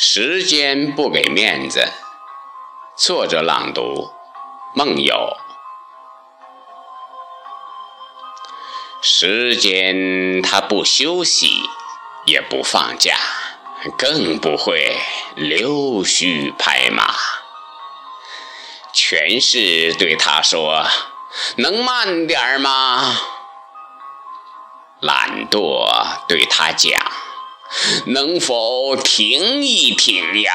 时间不给面子。作者朗读：梦游。时间它不休息，也不放假，更不会溜须拍马。全是对他说：“能慢点儿吗？”懒惰对他讲：“能否停一停呀？”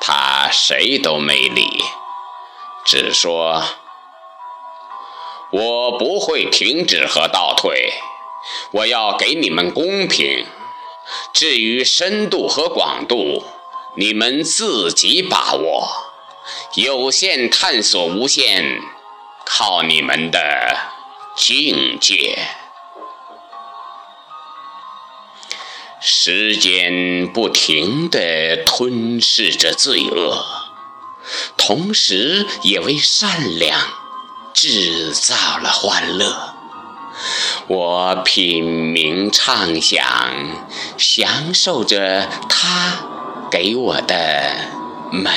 他谁都没理，只说：“我不会停止和倒退，我要给你们公平。至于深度和广度，你们自己把握。有限探索无限，靠你们的。”境界，时间不停地吞噬着罪恶，同时也为善良制造了欢乐。我品茗畅想，享受着他给我的每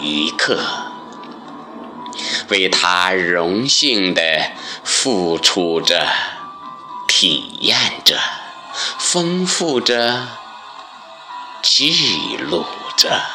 一刻。为他荣幸地付出着，体验着，丰富着，记录着。